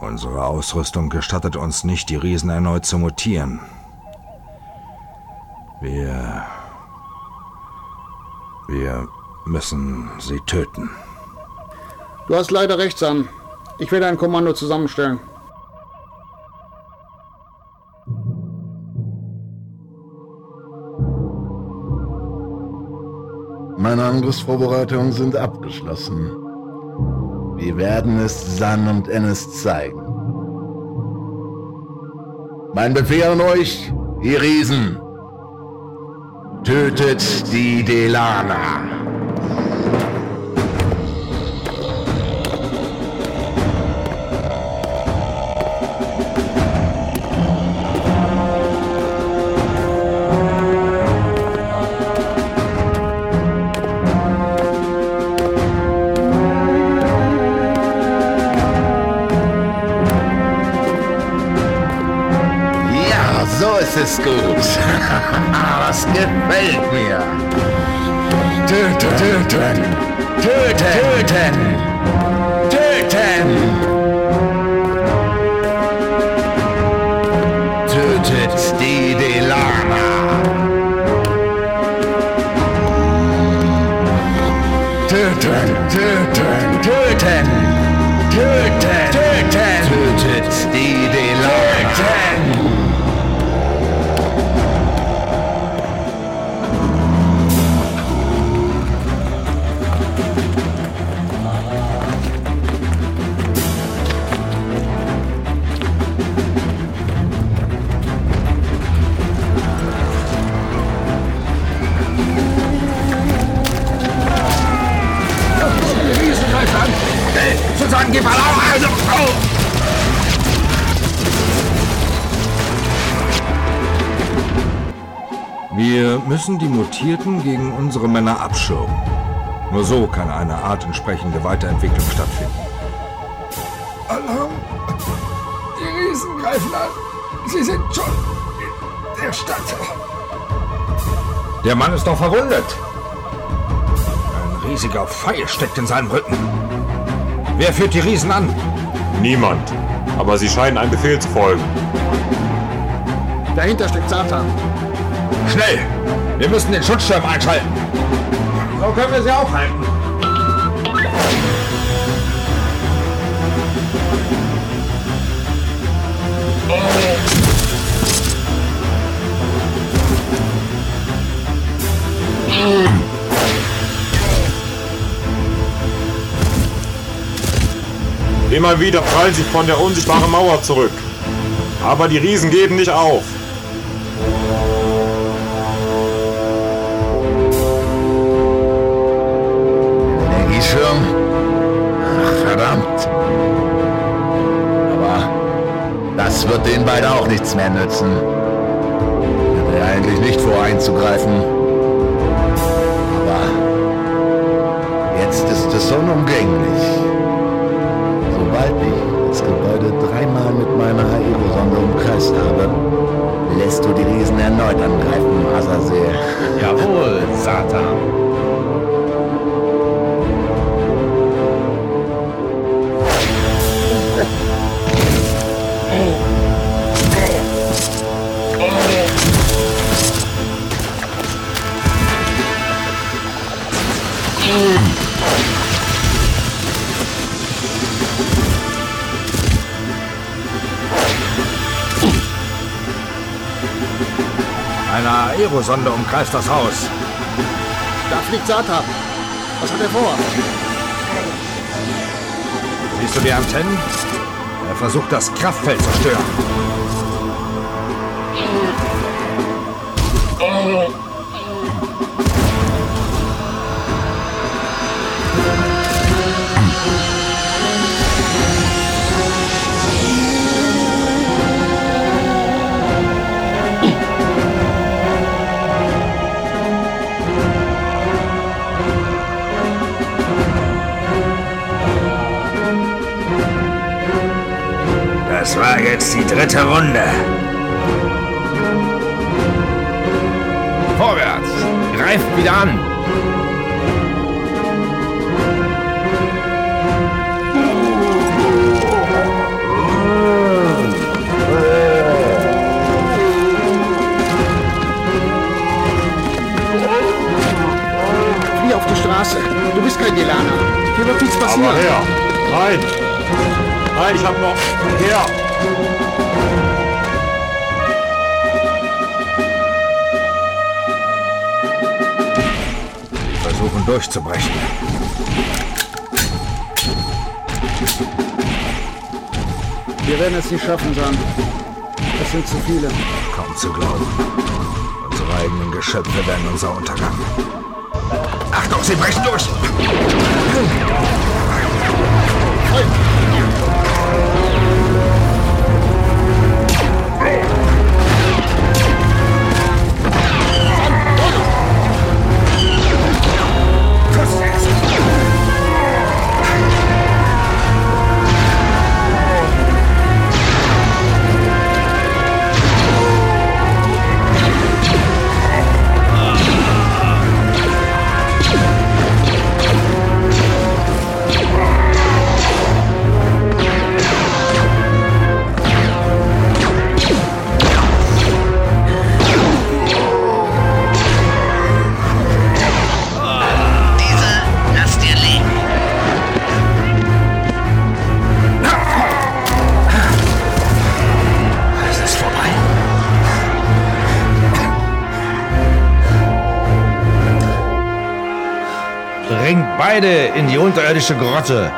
Unsere Ausrüstung gestattet uns nicht, die Riesen erneut zu mutieren. Wir. Wir müssen sie töten. Du hast leider recht, Sam. Ich werde ein Kommando zusammenstellen. Meine Angriffsvorbereitungen sind abgeschlossen. Wir werden es San und Ennis zeigen. Mein Befehl an euch, ihr Riesen. Tötet die Delana. So ist es gut. Das gefällt mir. Töten, töten, töten, töten, töten. Mal auf! Also, oh. Wir müssen die Mutierten gegen unsere Männer abschirmen. Nur so kann eine artentsprechende Weiterentwicklung stattfinden. Alarm! Die Riesen greifen an! Sie sind schon in der Stadt! Der Mann ist doch verwundet. Ein riesiger Pfeil steckt in seinem Rücken. Wer führt die Riesen an? Niemand. Aber sie scheinen einem Befehl zu folgen. Dahinter steckt Satan. Schnell! Wir müssen den Schutzschirm einschalten. So können wir sie aufhalten. Immer wieder prallen sie von der unsichtbaren Mauer zurück. Aber die Riesen geben nicht auf. Energieschirm? Ach, verdammt. Aber das wird den beiden auch nichts mehr nützen. Ich hatte eigentlich nicht vor einzugreifen. Aber jetzt ist es unumgänglich. Habe, lässt du die Riesen erneut angreifen, Azazel. Jawohl, Satan. Eine Aerosonde umkreist das Haus. Da fliegt Satan. Was hat er vor? Siehst du die Antennen? Er versucht, das Kraftfeld zu stören. Das war jetzt die dritte Runde. Vorwärts! Greift wieder an! Flieh auf die Straße. Du bist kein Delana. Hier wird nichts passieren. Aber her! Rein! Nein, ich hab noch. Her! Wir versuchen durchzubrechen. Wir werden es nicht schaffen, San. Es sind zu viele. Kaum zu glauben. Unsere eigenen Geschöpfe werden unser Untergang. Achtung, sie brechen durch! Diese Bringt beide in die unterirdische Grotte.